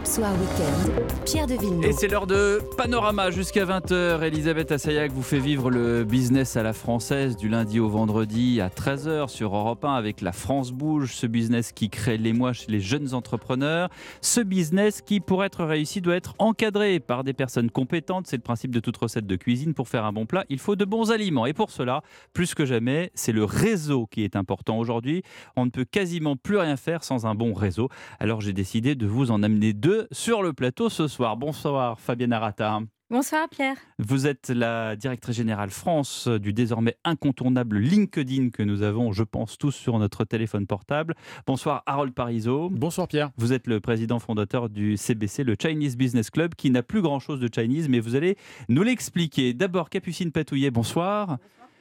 Europe Soir Weekend, Pierre de Villeneuve. Et c'est l'heure de Panorama jusqu'à 20h. Elisabeth Assayac vous fait vivre le business à la française du lundi au vendredi à 13h sur Europe 1 avec La France Bouge, ce business qui crée l'émoi chez les jeunes entrepreneurs. Ce business qui, pour être réussi, doit être encadré par des personnes compétentes. C'est le principe de toute recette de cuisine. Pour faire un bon plat, il faut de bons aliments. Et pour cela, plus que jamais, c'est le réseau qui est important aujourd'hui. On ne peut quasiment plus rien faire sans un bon réseau. Alors j'ai décidé de vous en amener deux sur le plateau ce soir. Bonsoir Fabienne Arata. Bonsoir Pierre. Vous êtes la directrice générale France du désormais incontournable LinkedIn que nous avons, je pense, tous sur notre téléphone portable. Bonsoir Harold Parizeau. Bonsoir Pierre. Vous êtes le président fondateur du CBC, le Chinese Business Club, qui n'a plus grand-chose de Chinese, mais vous allez nous l'expliquer. D'abord, Capucine Patouillet, bonsoir.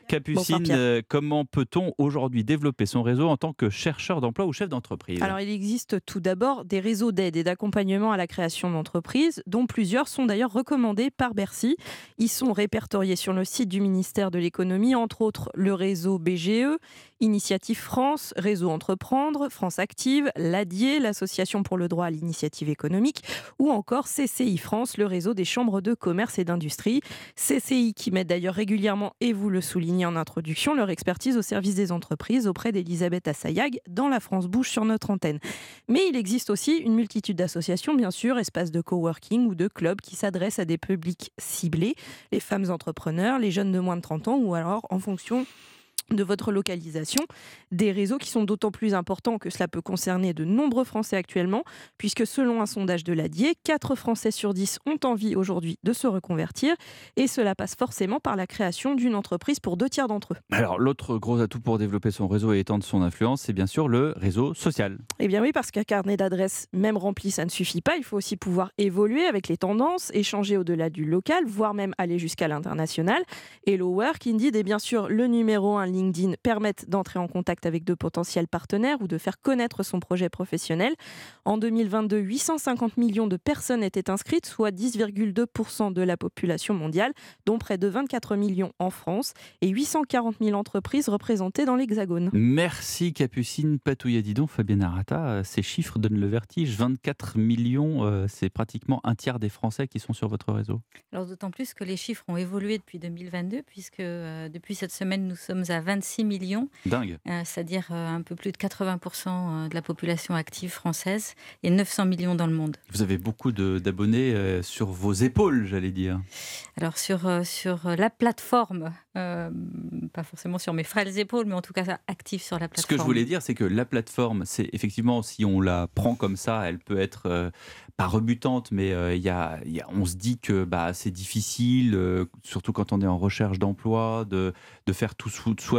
Capucine, euh, comment peut-on aujourd'hui développer son réseau en tant que chercheur d'emploi ou chef d'entreprise? Alors, il existe tout d'abord des réseaux d'aide et d'accompagnement à la création d'entreprises, dont plusieurs sont d'ailleurs recommandés par Bercy. Ils sont répertoriés sur le site du ministère de l'économie, entre autres le réseau BGE, Initiative France, Réseau Entreprendre, France Active, l'ADIE, l'Association pour le droit à l'initiative économique, ou encore CCI France, le réseau des chambres de commerce et d'industrie. CCI qui met d'ailleurs régulièrement, et vous le soulignez en introduction, leur expertise au service des entreprises auprès d'Elisabeth Assayag dans la France Bouche sur notre antenne. Mais il existe aussi une multitude d'associations, bien sûr, espaces de coworking ou de clubs qui s'adressent à des publics ciblés, les femmes entrepreneurs, les jeunes de moins de 30 ans, ou alors en fonction de votre localisation, des réseaux qui sont d'autant plus importants que cela peut concerner de nombreux Français actuellement, puisque selon un sondage de l'ADIE, 4 Français sur 10 ont envie aujourd'hui de se reconvertir, et cela passe forcément par la création d'une entreprise pour deux tiers d'entre eux. Alors l'autre gros atout pour développer son réseau et étendre son influence, c'est bien sûr le réseau social. Eh bien oui, parce qu'un carnet d'adresses, même rempli, ça ne suffit pas, il faut aussi pouvoir évoluer avec les tendances, échanger au-delà du local, voire même aller jusqu'à l'international. Hello Work, Indeed est bien sûr le numéro un LinkedIn permettent d'entrer en contact avec de potentiels partenaires ou de faire connaître son projet professionnel. En 2022, 850 millions de personnes étaient inscrites, soit 10,2% de la population mondiale, dont près de 24 millions en France et 840 000 entreprises représentées dans l'Hexagone. Merci Capucine Patouilladidon, Fabien Arata. Ces chiffres donnent le vertige. 24 millions, euh, c'est pratiquement un tiers des Français qui sont sur votre réseau. Alors d'autant plus que les chiffres ont évolué depuis 2022, puisque euh, depuis cette semaine, nous sommes à 26 millions. Dingue. Euh, c'est-à-dire euh, un peu plus de 80% euh, de la population active française et 900 millions dans le monde. Vous avez beaucoup d'abonnés sur vos épaules, j'allais dire. Alors sur, sur la plateforme, pas forcément sur mes frêles épaules, mais en tout cas active sur la plateforme. Ce que je voulais dire, c'est que la plateforme, c'est effectivement, si on la prend comme ça, elle peut être pas rebutante, mais y a, y a, on se dit que bah, c'est difficile, surtout quand on est en recherche d'emploi, de, de faire tout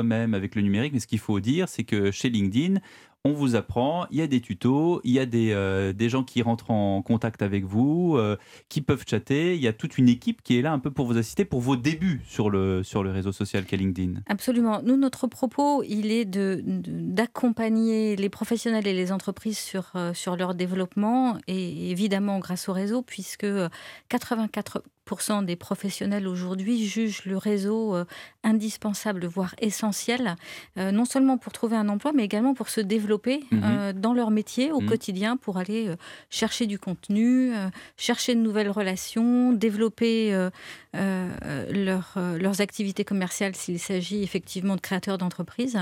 soi-même avec le numérique. Mais ce qu'il faut dire, c'est que chez LinkedIn, on vous apprend, il y a des tutos, il y a des, euh, des gens qui rentrent en contact avec vous, euh, qui peuvent chatter, il y a toute une équipe qui est là un peu pour vous assister pour vos débuts sur le, sur le réseau social qu'est LinkedIn. Absolument. Nous, notre propos, il est d'accompagner de, les professionnels et les entreprises sur, euh, sur leur développement et évidemment grâce au réseau puisque 84% des professionnels aujourd'hui jugent le réseau indispensable, voire essentiel, non seulement pour trouver un emploi, mais également pour se développer mhm. euh, dans leur métier au mhm. quotidien, pour aller chercher du contenu, chercher de nouvelles relations, développer leur, leurs activités commerciales s'il s'agit effectivement de créateurs d'entreprises.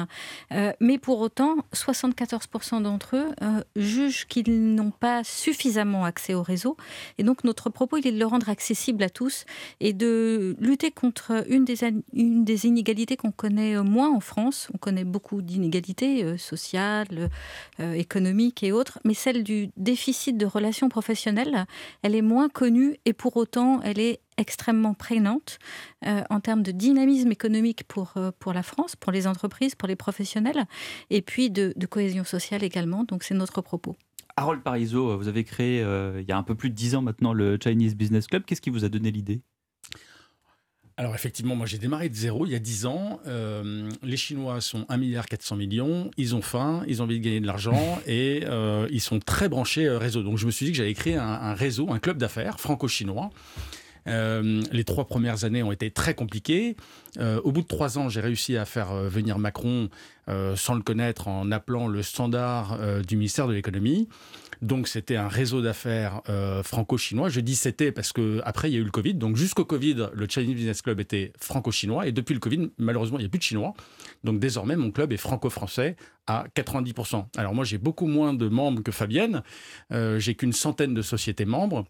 mais pour autant, 74% d'entre eux jugent qu'ils n'ont pas suffisamment accès au réseau. Et donc notre propos, il est de le rendre accessible à tous et de lutter contre une des, une des inégalités qu'on connaît moins en France. On connaît beaucoup d'inégalités euh, sociales, euh, économiques et autres, mais celle du déficit de relations professionnelles, elle est moins connue et pour autant, elle est extrêmement prégnante euh, en termes de dynamisme économique pour, pour la France, pour les entreprises, pour les professionnels, et puis de, cohésion sociale également. Donc c'est notre propos. Harold Parizeau, vous avez créé euh, il y a un peu plus de 10 ans maintenant le Chinese Business Club. Qu'est-ce qui vous a donné l'idée? Alors effectivement, moi j'ai démarré de zéro il y a 10 ans. Euh, les Chinois sont 1,4 milliard millions, ils ont faim, ils ont envie de gagner de l'argent et euh, ils sont très branchés réseau. Donc je me suis dit que j'allais créer un, réseau, un club d'affaires franco-chinois Euh, les trois premières années ont été très compliquées. Euh, au bout de trois ans, j'ai réussi à faire euh, venir Macron sans le connaître en appelant le standard du ministère de l'économie. Donc c'était un réseau d'affaires franco-chinois. Je dis c'était parce que après il y a eu le Covid. Donc jusqu'au Covid, le Chinese Business Club était franco-chinois et depuis le Covid, malheureusement, il n'y a plus de chinois. Donc désormais, mon club est franco-français à 90%. Alors moi, j'ai beaucoup moins de membres que Fabienne. j'ai qu'une centaine de sociétés membres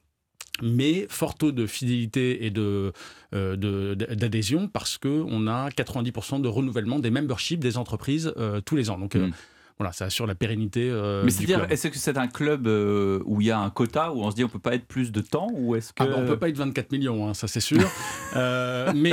mais fort taux de fidélité et de, euh, d'adhésion parce qu'on a 90% de renouvellement des memberships des entreprises euh, tous les ans. Donc, euh, mm. Voilà, ça assure la pérennité. Euh, mais c'est-à-dire, est-ce que c'est un club euh, où il y a un quota, où on se dit on peut pas être plus de temps ou est-ce que... ah ben, On peut pas être 24 millions, hein, ça c'est sûr. Euh, mais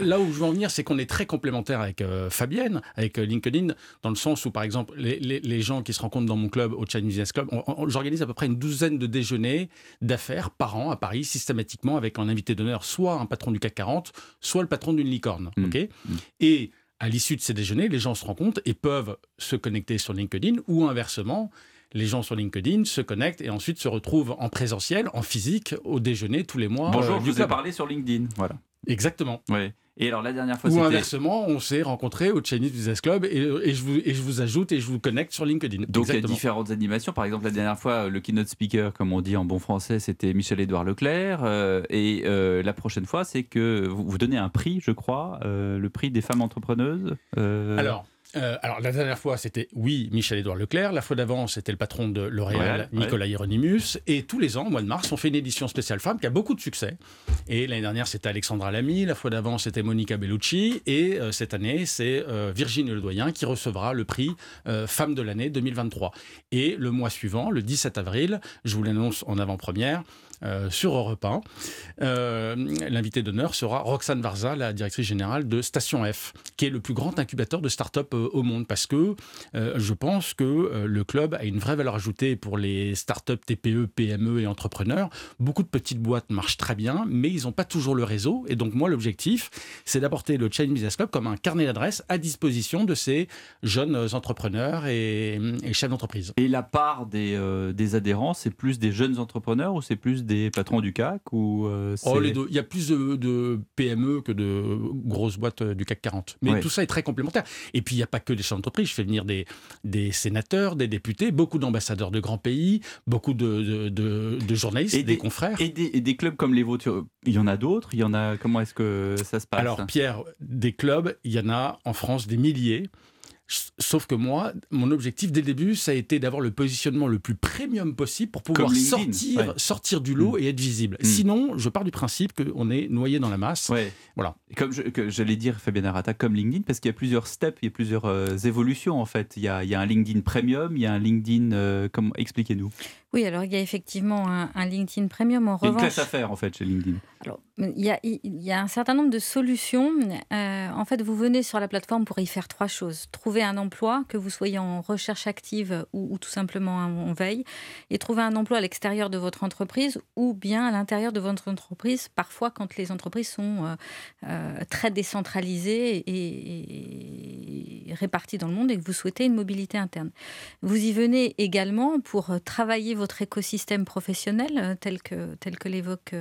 là où je veux en venir, c'est qu'on est très complémentaires avec Fabienne, avec LinkedIn, dans le sens où, par exemple, les, les, gens qui se rencontrent dans mon club, au Chinese Business Club, j'organise à peu près une douzaine de déjeuners d'affaires par an à Paris, systématiquement, avec un invité d'honneur, soit un patron du CAC 40, soit le patron d'une licorne. Mmh. ok? Mmh. Et à l'issue de ces déjeuners, les gens se rencontrent et peuvent se connecter sur LinkedIn ou inversement, les gens sur LinkedIn se connectent et ensuite se retrouvent en présentiel, en physique, au déjeuner tous les mois. Bonjour, euh, je vous ai parlé sur LinkedIn. Voilà. Exactement. Oui. Et alors la dernière fois, Ou inversement, on s'est rencontrés au Chinese Business Club et, je vous, et je vous ajoute et je vous connecte sur LinkedIn. Donc il y a différentes animations. Par exemple, la dernière fois, le keynote speaker, comme on dit en bon français, c'était Michel-Édouard Leclerc. Euh, et euh, la prochaine fois, c'est que vous, vous, donnez un prix, je crois, euh, le prix des femmes entrepreneuses. Alors, euh, alors, la dernière fois, c'était, oui, Michel-Édouard Leclerc. La fois d'avant, c'était le patron de L'Oréal, Nicolas Hieronymus. Et tous les ans, au mois de mars, on fait une édition spéciale femme qui a beaucoup de succès. Et l'année dernière, c'était Alexandra Lamy. La fois d'avant, c'était Monica Bellucci. Et euh, cette année, c'est euh, Virginie Ledoyen qui recevra le prix Femme de l'année 2023. Et le mois suivant, le 17 avril, je vous l'annonce en avant-première, euh, sur Europe 1. Euh, l'invité d'honneur sera Roxane Varza, la directrice générale de Station F, qui est le plus grand incubateur de start-up euh, au monde, parce que je pense que le club a une vraie valeur ajoutée pour les start-up, TPE, PME et entrepreneurs. Beaucoup de petites boîtes marchent très bien, mais ils n'ont pas toujours le réseau. Et donc moi, l'objectif, c'est d'apporter le Chinese Business Club comme un carnet d'adresses à disposition de ces jeunes entrepreneurs et, chefs d'entreprise. Et la part des, des adhérents, c'est plus des jeunes entrepreneurs ou c'est plus des des patrons du CAC ou euh, oh, Il y a plus de, PME que de grosses boîtes euh, du CAC 40. Mais tout ça est très complémentaire. Et puis, il n'y a pas que des chefs d'entreprise. Je fais venir des, des sénateurs, des députés, beaucoup d'ambassadeurs de grands pays, beaucoup de, de, journalistes, et des, confrères. Et des, des, clubs comme les vôtres, il y en a d'autres? Il y en a Comment est-ce que ça se passe? Alors, Pierre, des clubs, il y en a en France des milliers. Sauf que moi, mon objectif dès le début, ça a été d'avoir le positionnement le plus premium possible pour pouvoir sortir, sortir du lot mm. et être visible. Mm. Sinon, je pars du principe qu'on est noyé dans la masse. Voilà. Comme j'allais dire, Fabien Arata, comme LinkedIn, parce qu'il y a plusieurs steps, il y a plusieurs euh, évolutions en fait. Il y, a, un LinkedIn Premium, il y a un LinkedIn. Euh, expliquez-nous. Oui, alors il y a effectivement un, LinkedIn Premium. En revanche, une classe à faire en fait chez LinkedIn. Alors, il y, a, il y a un certain nombre de solutions. Euh, en fait, vous venez sur la plateforme pour y faire trois choses trouver un emploi, que vous soyez en recherche active ou, tout simplement en veille, et trouver un emploi à l'extérieur de votre entreprise ou bien à l'intérieur de votre entreprise. Parfois, quand les entreprises sont euh, euh, très décentralisées et, et réparties dans le monde et que vous souhaitez une mobilité interne, vous y venez également pour travailler votre écosystème professionnel, euh, tel que, tel que l'évoque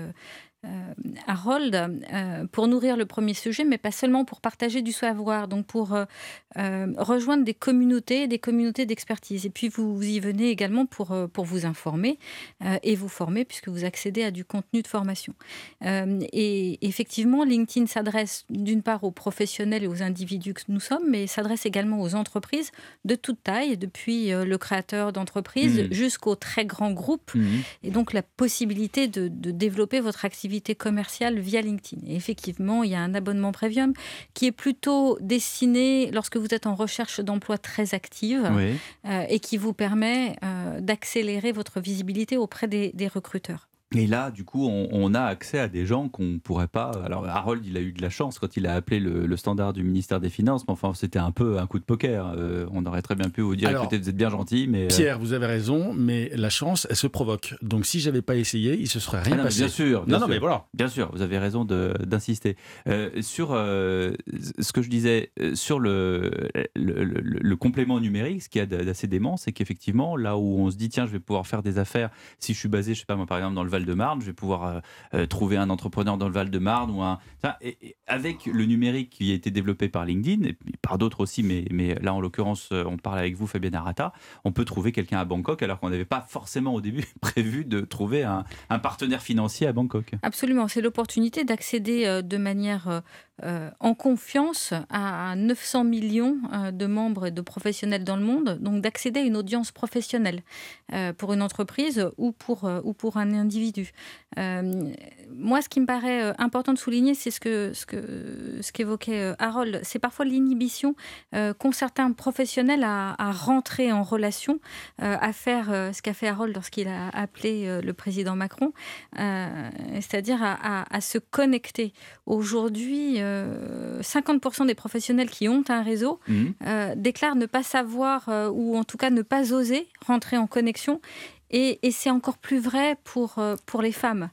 Harold euh, pour nourrir le premier sujet, mais pas seulement pour partager du savoir, donc pour euh, rejoindre des communautés, des communautés d'expertise. Et puis vous, y venez également pour, pour vous informer et vous former, puisque vous accédez à du contenu de formation. et effectivement, LinkedIn s'adresse d'une part aux professionnels et aux individus que nous sommes, mais s'adresse également aux entreprises de toute taille, depuis le créateur d'entreprise mmh. jusqu'aux très grands groupes. Mmh. Et donc la possibilité de, de développer votre activité commerciale via LinkedIn. Et effectivement, il y a un abonnement premium qui est plutôt destiné lorsque vous êtes en recherche d'emploi très active euh, et qui vous permet euh, d'accélérer votre visibilité auprès des recruteurs. Et là, du coup, on, a accès à des gens qu'on ne pourrait pas. Alors, Harold, il a eu de la chance quand il a appelé le, standard du ministère des Finances, mais enfin, c'était un peu un coup de poker. Euh, on aurait très bien pu vous dire écoutez, vous êtes bien gentil, mais. Euh, Pierre, vous avez raison, mais la chance, elle se provoque. Donc, si j'avais pas essayé, il se serait rien ah passé. Bien sûr, bien non, sûr. mais voilà. Bien sûr, vous avez raison d'insister. Euh, sur ce que je disais, sur le, le, complément numérique, ce qui est d'assez dément, c'est qu'effectivement, là où on se dit tiens, je vais pouvoir faire des affaires, si je suis basé, je sais pas moi, par exemple, dans le Val Val-de-Marne, je vais pouvoir trouver un entrepreneur dans le Val-de-Marne ou un. Avec le numérique qui a été développé par LinkedIn et par d'autres aussi, mais, là en l'occurrence, on parle avec vous, Fabien Arata, on peut trouver quelqu'un à Bangkok alors qu'on n'avait pas forcément au début prévu de trouver un partenaire financier à Bangkok. Absolument, c'est l'opportunité d'accéder de manière euh, en confiance à 900 millions euh, de membres et de professionnels dans le monde, donc d'accéder à une audience professionnelle euh, pour une entreprise ou pour, ou pour un individu. moi, ce qui me paraît important de souligner, c'est ce que ce que ce qu'évoquait Harold, c'est parfois l'inhibition qu'ont certains professionnels à, rentrer en relation, à faire ce qu'a fait Harold lorsqu'il a appelé le président Macron, c'est-à-dire à, se connecter. Aujourd'hui, 50% des professionnels qui ont un réseau mhm. euh, déclarent ne pas savoir euh, ou en tout cas ne pas oser rentrer en connexion. Et, c'est encore plus vrai pour, euh, pour les femmes.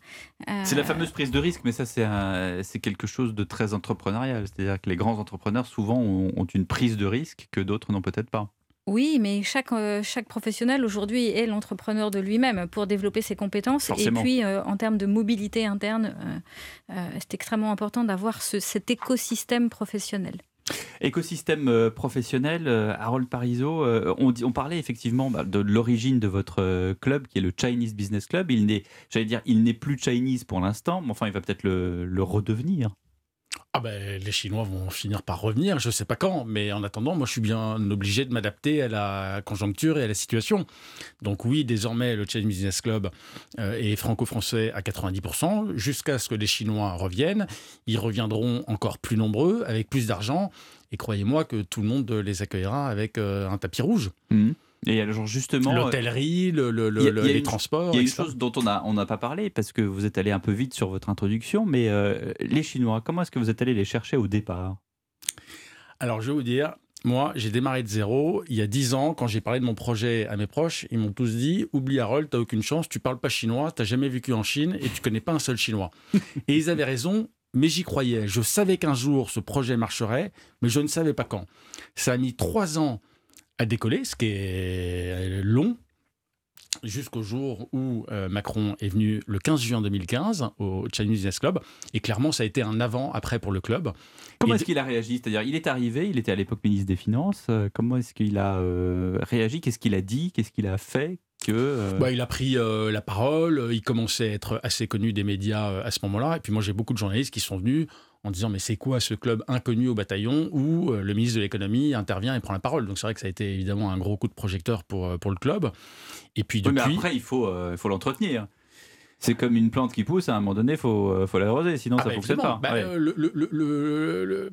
C'est la fameuse prise de risque, mais ça, c'est quelque chose de très entrepreneurial. C'est-à-dire que les grands entrepreneurs, souvent, ont une prise de risque que d'autres n'ont peut-être pas. Oui, mais chaque, euh, chaque professionnel aujourd'hui est l'entrepreneur de lui-même pour développer ses compétences. Et puis, euh, en termes de mobilité interne, euh, c'est extrêmement important d'avoir cet écosystème professionnel. Écosystème professionnel, Harold Parizeau, on, on, parlait effectivement bah, de l'origine de votre club qui est le Chinese Business Club. Il n'est, j'allais dire, il n'est plus Chinese pour l'instant, mais enfin, il va peut-être le redevenir. Ah ben, les Chinois vont finir par revenir, je ne sais pas quand, mais en attendant, moi je suis bien obligé de m'adapter à la conjoncture et à la situation. Donc oui, désormais, le Chinese Business Club euh, est franco-français à 90%, jusqu'à ce que les Chinois reviennent. Ils reviendront encore plus nombreux, avec plus d'argent, et croyez-moi que tout le monde les accueillera avec euh, un tapis rouge. Mmh. Et alors justement, l'hôtellerie, le, les transports. Il y a une chose dont on n'a on pas parlé parce que vous êtes allé un peu vite sur votre introduction, mais euh, les Chinois, comment est-ce que vous êtes allé les chercher au départ? Alors je vais vous dire, moi j'ai démarré de zéro. Il y a dix ans, quand j'ai parlé de mon projet à mes proches, ils m'ont tous dit "Oublie Harold, t'as aucune chance, tu parles pas chinois, t'as jamais vécu en Chine et tu connais pas un seul chinois." et ils avaient raison. Mais j'y croyais. Je savais qu'un jour ce projet marcherait, mais je ne savais pas quand. Ça a mis trois ans a décollé, ce qui est long, jusqu'au jour où euh, Macron est venu le 15 juin 2015 au Chinese Business Club. Et clairement, ça a été un avant-après pour le club. Comment est-ce qu'il a réagi? C'est-à-dire, il est arrivé, il était à l'époque ministre des Finances. Euh, comment est-ce qu'il a euh, réagi? Qu'est-ce qu'il a dit? Qu'est-ce qu'il a fait? Que, bah, il a pris la parole, il commençait à être assez connu des médias à ce moment-là. Et puis moi, j'ai beaucoup de journalistes qui sont venus en disant mais c'est quoi ce club inconnu au bataillon où euh, le ministre de l'économie intervient et prend la parole? Donc c'est vrai que ça a été évidemment un gros coup de projecteur pour, euh, pour le club. Et puis depuis... mais après il faut, euh, il faut l'entretenir. C'est comme une plante qui pousse, à un moment donné, il faut, faut l'arroser, sinon ah ça ne bah, fonctionne pas. Bah, le,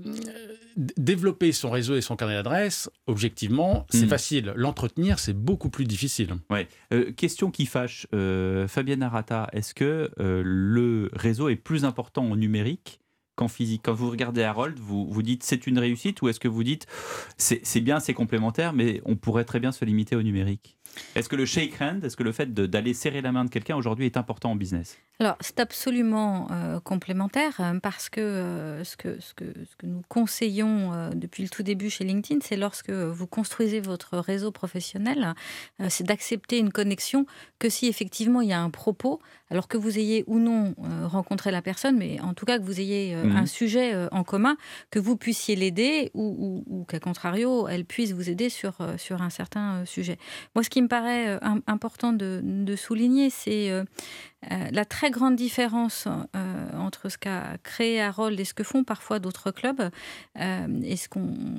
développer son réseau et son carnet d'adresse, objectivement, c'est hmm. facile. L'entretenir, c'est beaucoup plus difficile. Ouais. question qui fâche, Fabienne Arata, est-ce que le réseau est plus important en numérique qu'en physique? Quand vous regardez Harold, vous vous dites c'est une réussite ou est-ce que vous dites c'est bien, c'est complémentaire, mais on pourrait très bien se limiter au numérique? Est-ce que le shake hand, est-ce que le fait d'aller serrer la main de quelqu'un aujourd'hui est important en business? Alors, c'est absolument euh, complémentaire euh, parce que, euh, que, ce que nous conseillons depuis le tout début chez LinkedIn, c'est lorsque vous construisez votre réseau professionnel, c'est d'accepter une connexion que si effectivement il y a un propos, alors que vous ayez ou non rencontré la personne, mais en tout cas que vous ayez mmh. un sujet en commun, que vous puissiez l'aider ou, ou, qu'à contrario, elle puisse vous aider sur, sur un certain sujet. Moi, ce qui me paraît important de, de souligner, c'est euh, la très grande différence euh, entre ce qu'a créé Harold et ce que font parfois d'autres clubs, euh, et ce,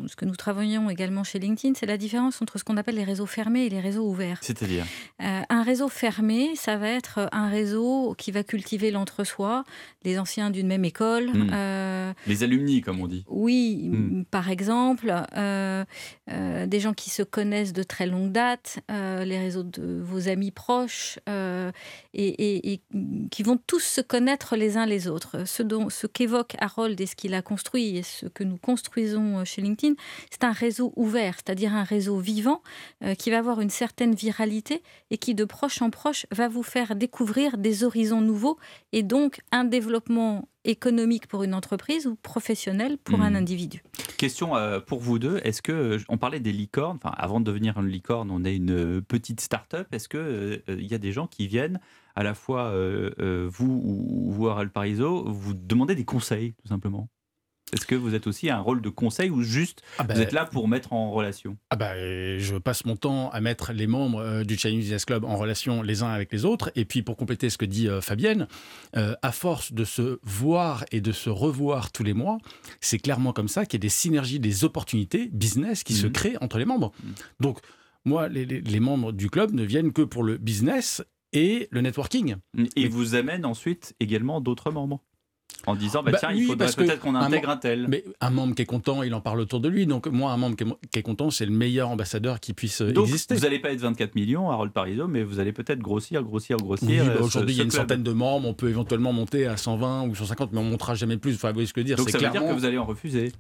ce, que nous travaillons également chez LinkedIn, c'est la différence entre ce qu'on appelle les réseaux fermés et les réseaux ouverts. C'est-à-dire Un réseau fermé, ça va être un réseau qui va cultiver l'entre-soi, les anciens d'une même école. Hmm. les alumni, comme on dit. Oui, hmm. par exemple, des gens qui se connaissent de très longue date, les réseaux de vos amis proches, et, et qui vont tous se connaître les uns les autres. Ce, dont, ce qu'évoque Harold et ce qu'il a construit et ce que nous construisons chez LinkedIn, c'est un réseau ouvert, c'est-à-dire un réseau vivant euh, qui va avoir une certaine viralité et qui de proche en proche va vous faire découvrir des horizons nouveaux et donc un développement économique pour une entreprise ou professionnel pour un hmm. individu. Question euh, pour vous deux, est-ce que, euh, on parlait des licornes, enfin avant de devenir une licorne, on est une petite start-up, est-ce qu'il il y a des gens qui viennent à la fois vous ou vous, Harold Parizeau, vous demandez des conseils, tout simplement est-ce que vous êtes aussi un rôle de conseil ou juste ah vous êtes là pour mettre en relation? Ah bah, Je passe mon temps à mettre les membres euh, du Chinese Business Club en relation les uns avec les autres. Et puis pour compléter ce que dit euh, Fabienne, euh, à force de se voir et de se revoir tous les mois, c'est clairement comme ça qu'il y a des synergies, des opportunités business qui se mmh. créent entre les membres. Mmh. Donc moi, les, les, membres du club ne viennent que pour le business et le networking. Et vous amènent ensuite également d'autres membres en disant bah, bah tiens, il faudrait peut-être qu'on intègre un, tel. Mais un membre qui est content, il en parle autour de lui. Donc moi, un membre qui est, content, c'est le meilleur ambassadeur qui puisse euh, donc, exister. Vous n'allez pas être 24 millions, Harold Parizeau, mais vous allez peut-être grossir, grossir, grossir. Bah, euh, aujourd'hui, il y a une centaine de membres. On peut éventuellement monter à 120 ou 150, mais on ne montera jamais plus. Enfin, vous voyez ce que je veux dire. Donc ça veut dire que vous allez en refuser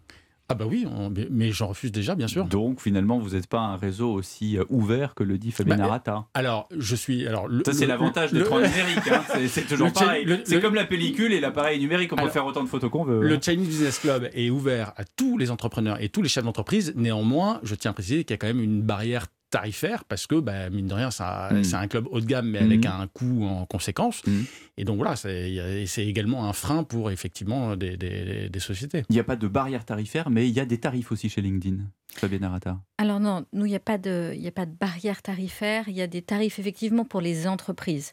ah bah oui, mais j'en refuse déjà, bien sûr. Donc finalement, vous n'êtes pas un réseau aussi euh, ouvert que le dit Fabien bah, Arata. Alors, je suis... Alors, Ça, c'est l'avantage d'être en numérique. Hein. C'est toujours pareil. C'est comme la pellicule et l'appareil numérique, on peut faire autant de photos qu'on veut. Le hein. Chinese Business Club est ouvert à tous les entrepreneurs et tous les chefs d'entreprise. Néanmoins, je tiens à préciser qu'il y a quand même une barrière tarifaire parce que, bah, mine de rien, mm. c'est un club haut de gamme, mais avec mm. un coût en conséquence. Mm. Et donc voilà, c'est également un frein pour effectivement des, des, sociétés. Il n'y a pas de barrière tarifaire, mais il y a des tarifs aussi chez LinkedIn. Fabien Narata. Alors non, nous, il n'y a, pas de, a pas de barrière tarifaire. Il y a des tarifs effectivement pour les entreprises.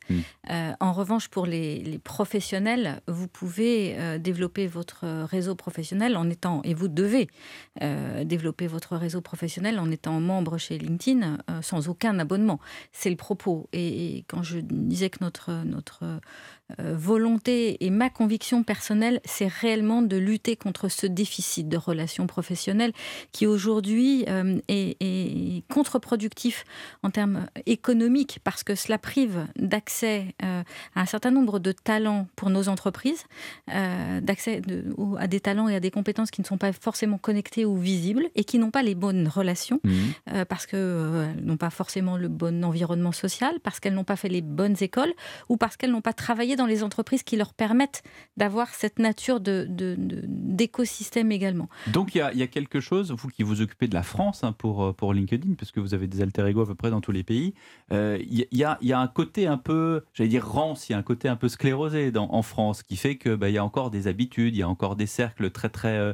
Euh, en revanche, pour les, professionnels, vous pouvez euh, développer votre réseau professionnel en étant, et vous devez euh, développer votre réseau professionnel en étant membre chez LinkedIn sans aucun abonnement. C'est le propos. Et, quand je disais que notre, notre volonté et ma conviction personnelle, c'est réellement de lutter contre ce déficit de relations professionnelles qui aujourd'hui euh, est, contre-productif en termes économiques parce que cela prive d'accès à un certain nombre de talents pour nos entreprises, d'accès à des talents et à des compétences qui ne sont pas forcément connectés ou visibles et qui n'ont pas les bonnes relations mmh. parce que euh, n'ont pas forcément le bon environnement social, parce qu'elles n'ont pas fait les bonnes écoles ou parce qu'elles n'ont pas travaillé dans les entreprises qui leur permettent d'avoir cette nature d'écosystème de, également. Donc il y, a, quelque chose, vous qui vous occupez de la France hein, pour, euh, pour LinkedIn, parce que vous avez des alter ego à peu près dans tous les pays, euh, il, y a, il y, a, un côté un peu, j'allais dire rance, il y a un côté un peu sclérosé dans, en France qui fait qu'il bah, y a encore des habitudes, il y a encore des cercles très très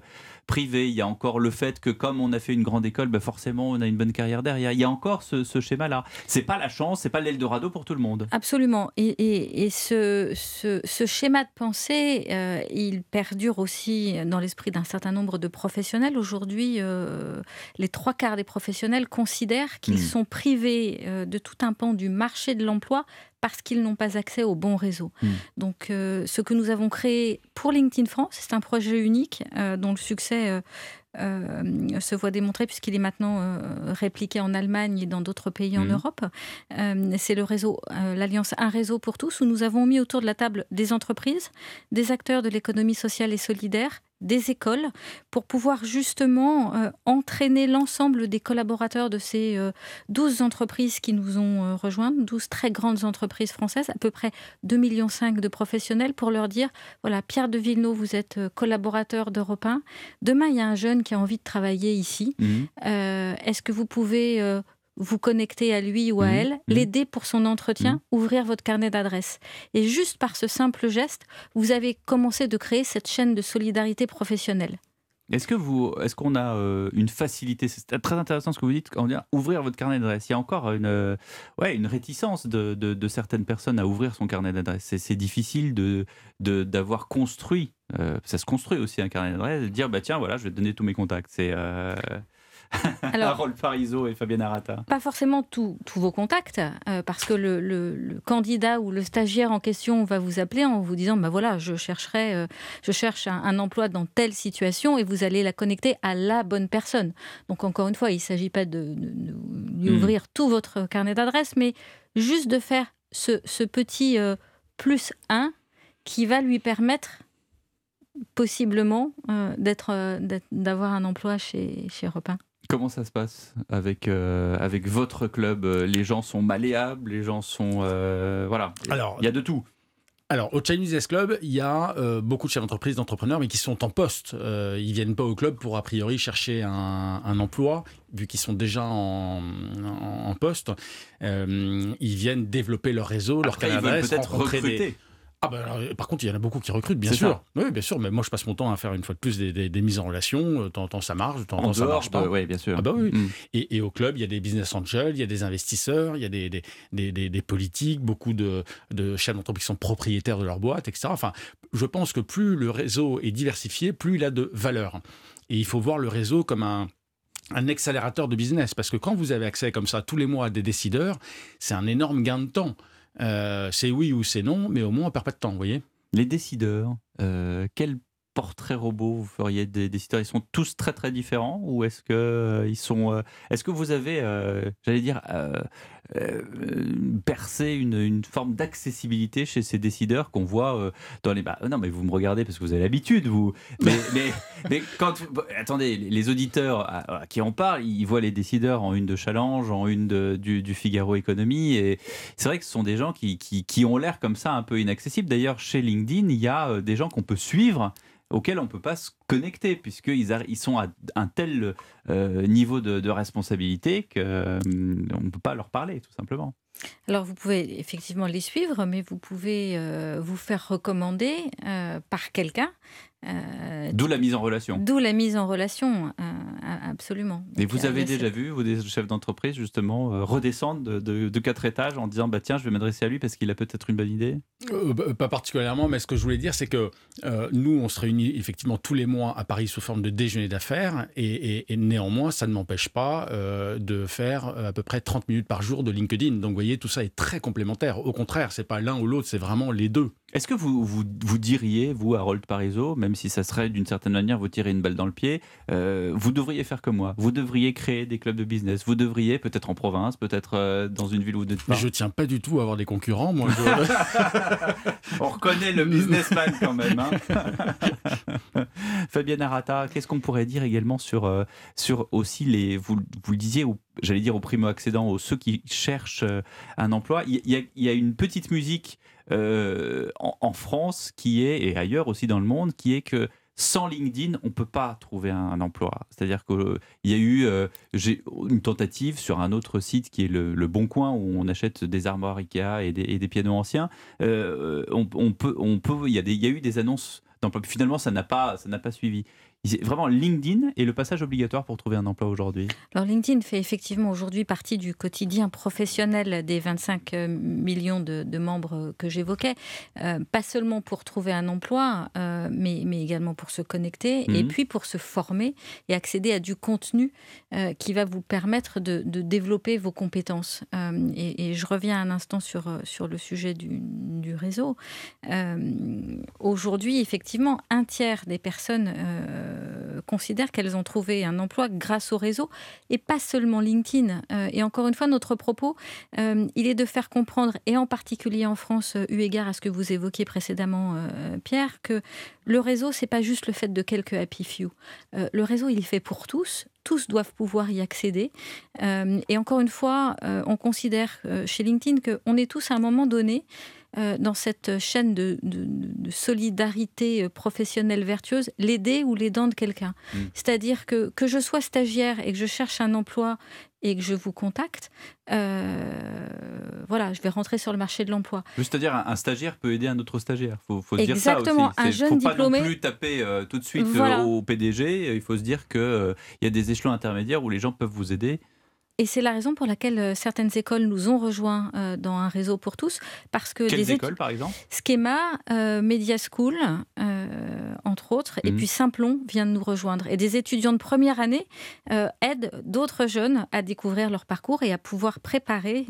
privé. Il y a encore le fait que comme on a fait une grande école, ben forcément on a une bonne carrière derrière. Il y a encore ce, schéma-là. C'est pas la chance, c'est pas l'Eldorado pour tout le monde. Absolument. Et, et, ce, ce, schéma de pensée, euh, il perdure aussi dans l'esprit d'un certain nombre de professionnels. Aujourd'hui, euh, les trois quarts des professionnels considèrent qu'ils hmm. sont privés euh, de tout un pan du marché de l'emploi parce qu'ils n'ont pas accès au bon réseau. Hmm. Donc, ce que nous avons créé pour LinkedIn France, c'est un projet unique dont le succès se voit démontré puisqu'il est maintenant répliqué en Allemagne et dans d'autres pays en hmm. Europe. c'est le réseau, l'Alliance Un réseau pour tous, où nous avons mis autour de la table des entreprises, des acteurs de l'économie sociale et solidaire, des écoles pour pouvoir justement euh, entraîner l'ensemble des collaborateurs de ces 12 euh, entreprises qui nous ont euh, rejoints, 12 très grandes entreprises françaises, à peu près 2,5 millions de professionnels, pour leur dire, voilà, Pierre de Villeneuve, vous êtes collaborateur d'Europe 1. Demain, il y a un jeune qui a envie de travailler ici. Mmh. Est-ce que vous pouvez vous connecter à lui ou à mmh. elle, mmh. l'aider pour son entretien, mmh. ouvrir votre carnet d'adresses. Et juste par ce simple geste, vous avez commencé de créer cette chaîne de solidarité professionnelle. Est-ce que vous, est-ce qu'on a euh, une facilité? C'est très intéressant ce que vous dites. Quand on dit ouvrir votre carnet d'adresses, il y a encore une, euh, ouais, une réticence de, de, certaines personnes à ouvrir son carnet d'adresses. C'est, difficile de, d'avoir construit. Euh, ça se construit aussi un carnet d'adresses. De dire bah tiens voilà, je vais te donner tous mes contacts. C'est Alors, Harold Parizeau et Fabienne Arata Pas forcément tous vos contacts, euh, parce que le, candidat ou le stagiaire en question va vous appeler en vous disant bah voilà, je, chercherai, euh, je cherche un, emploi dans telle situation et vous allez la connecter à la bonne personne. Donc, encore une fois, il ne s'agit pas de, lui hmm. ouvrir tout votre carnet d'adresses, mais juste de faire ce, petit euh, plus 1 qui va lui permettre possiblement d'être d'avoir un emploi chez, chez Repin. Comment ça se passe avec, euh, avec votre club Les gens sont malléables, les gens sont... Euh, voilà, Alors, il y a de tout. alors, au Chinese Desk Club, il y a euh, beaucoup de chefs d'entreprise, d'entrepreneurs, mais qui sont en poste. Euh, ils viennent pas au club pour, a priori, chercher un, emploi, vu qu'ils sont déjà en, poste. Euh, ils viennent développer leur réseau, leur canal peut-être recruter. Ah bah par contre, il y en a beaucoup qui recrutent, bien sûr. Oui, bien sûr. Mais moi, je passe mon temps à faire une fois de plus des, mises en relation. En temps, ça marche. Temps, ça marche pas. Oui, bien sûr. Ah bah oui. Mm. Et, au club, il y a des business angels, il y a des investisseurs, il y a des, des, politiques, beaucoup de, de chefs d'entreprise qui sont propriétaires de leur boîte, etc. Enfin, je pense que plus le réseau est diversifié, plus il a de valeur. Et il faut voir le réseau comme un, un accélérateur de business. Parce que quand vous avez accès comme ça tous les mois à des décideurs, c'est un énorme gain de temps. Euh, c'est oui ou c'est non, mais au moins on perd pas de temps, vous voyez. Les décideurs, euh, quel portrait robot vous feriez des décideurs? Ils sont tous très très différents ou est-ce que euh, ils sont Est-ce que vous avez, j'allais dire, euh, percer une, une forme d'accessibilité chez ces décideurs qu'on voit euh, dans les. Bah, non, mais vous me regardez parce que vous avez l'habitude, vous. Mais, mais, mais, quand. Attendez, les auditeurs à, qui en parlent, ils voient les décideurs en une de Challenge, en une de, du, du, Figaro Économie. Et c'est vrai que ce sont des gens qui, qui, qui ont l'air comme ça un peu inaccessibles. D'ailleurs, chez LinkedIn, il y a euh, des gens qu'on peut suivre auxquels on ne peut pas se connecter, puisqu'ils ils sont à un tel niveau de, responsabilité qu'on euh, ne peut pas leur parler, tout simplement. Alors vous pouvez effectivement les suivre, mais vous pouvez euh, vous faire recommander par quelqu'un euh, D'où la mise en relation. D'où la mise en relation, euh, absolument. Et vous avez déjà vu, vous, des chefs d'entreprise, justement, euh, redescendre de, quatre étages en disant bah, tiens, je vais m'adresser à lui parce qu'il a peut-être une bonne idée? Bah, Pas particulièrement, mais ce que je voulais dire, c'est que nous, on se réunit effectivement tous les mois à Paris sous forme de déjeuner d'affaires, et, néanmoins, ça ne m'empêche pas de faire à peu près 30 minutes par jour de LinkedIn. Donc, vous voyez, tout ça est très complémentaire. Au contraire, c'est pas l'un ou l'autre, c'est vraiment les deux. Est-ce que vous, vous, vous, diriez, vous, Harold Parizeau, même si ça serait d'une certaine manière vous tirer une balle dans le pied, euh, vous devriez faire comme moi. Vous devriez créer des clubs de business. Vous devriez, peut-être en province, peut-être euh, dans une ville où vous n'êtes pas. Mais je tiens pas du tout à avoir des concurrents, moi. On reconnaît le businessman quand même. Hein. Fabienne Arata, qu'est-ce qu'on pourrait dire également sur, euh, sur aussi les. Vous, vous le disiez, j'allais dire aux primo-accédants, aux ceux qui cherchent un emploi. Il y, il y a une petite musique euh, en, France qui est, et ailleurs aussi dans le monde, qui est que sans LinkedIn, on ne peut pas trouver un, emploi. C'est-à-dire qu'il y a eu euh, une tentative sur un autre site qui est le, Bon Coin, où on achète des armoires Ikea et des, pianos anciens. Euh, on, peut, il y, a eu des annonces d'emploi. Finalement, ça n'a pas, ça n'a pas suivi. Vraiment, LinkedIn est le passage obligatoire pour trouver un emploi aujourd'hui Alors, LinkedIn fait effectivement aujourd'hui partie du quotidien professionnel des 25 euh, millions de, membres que j'évoquais. Euh, pas seulement pour trouver un emploi, euh, mais, mais, également pour se connecter et mhm. puis pour se former et accéder à du contenu qui va vous permettre de, développer vos compétences. Et, je reviens un instant sur, sur le sujet du, du réseau. aujourd'hui, effectivement, un tiers des personnes considèrent qu'elles ont trouvé un emploi grâce au réseau et pas seulement LinkedIn. Euh, et encore une fois, notre propos, euh, il est de faire comprendre, et en particulier en France, eu égard à ce que vous évoquiez précédemment, Pierre, que le réseau, c'est pas juste le fait de quelques happy few. le réseau, il est fait pour tous tous doivent pouvoir y accéder. et encore une fois, on considère chez LinkedIn qu'on est tous à un moment donné euh, dans cette chaîne de, solidarité euh, professionnelle vertueuse, l'aider ou l'aidant de quelqu'un. Mm. C'est-à-dire que que je sois stagiaire et que je cherche un emploi et que je vous contacte, euh, voilà, je vais rentrer sur le marché de l'emploi. C'est-à-dire un, stagiaire peut aider un autre stagiaire. Il faut, se dire ça aussi. Un jeune faut pas diplômé. non plus taper tout de suite au PDG. Il faut se dire qu'il il y a des échelons intermédiaires où les gens peuvent vous aider et c'est la raison pour laquelle euh, certaines écoles nous ont rejoints euh, dans un réseau pour tous. Parce que Quelles écoles, par exemple? Schema, euh, Media School, entre autres, et mhm. puis Simplon vient de nous rejoindre. Et des étudiants de première année aident d'autres jeunes à découvrir leur parcours et à pouvoir préparer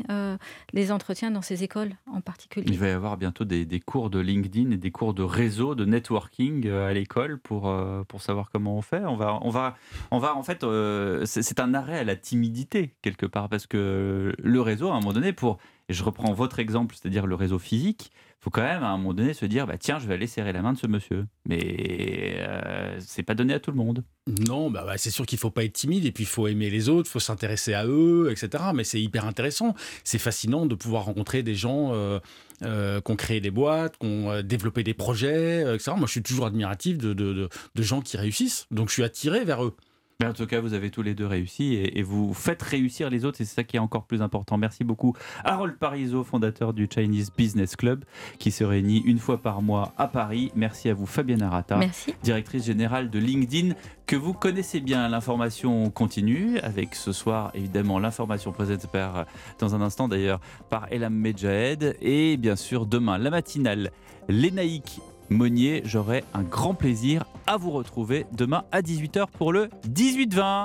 les entretiens dans ces écoles en particulier. Il va y avoir bientôt des, cours de LinkedIn et des cours de réseau, de networking à l'école pour, pour savoir comment on fait. On va, on va, on va en fait, c'est un arrêt à la timidité quelque part, parce que le réseau, à un moment donné, pour, et je reprends votre exemple, c'est-à-dire le réseau physique, faut quand même à un moment donné se dire bah tiens, je vais aller serrer la main de ce monsieur. Mais euh, c'est pas donné à tout le monde. Non, bah, c'est sûr qu'il faut pas être timide et puis il faut aimer les autres, il faut s'intéresser à eux, etc. Mais c'est hyper intéressant. C'est fascinant de pouvoir rencontrer des gens euh, euh, qui ont créé des boîtes, qui ont développé des projets, etc. Moi, je suis toujours admiratif de, de gens qui réussissent. Donc, je suis attiré vers eux. Mais en tout cas, vous avez tous les deux réussi et, vous faites réussir les autres et c'est ça qui est encore plus important. Merci beaucoup. Harold Parizeau, fondateur du Chinese Business Club, qui se réunit une fois par mois à Paris. Merci à vous, Fabienne Arata, Merci. directrice générale de LinkedIn, que vous connaissez bien. L'information continue avec ce soir, évidemment, l'information présente par, dans un instant d'ailleurs, par Elam Medjahed et bien sûr demain, la matinale. Lénaïque Monnier. J'aurai un grand plaisir à vous retrouver demain à 18h pour le 18-20.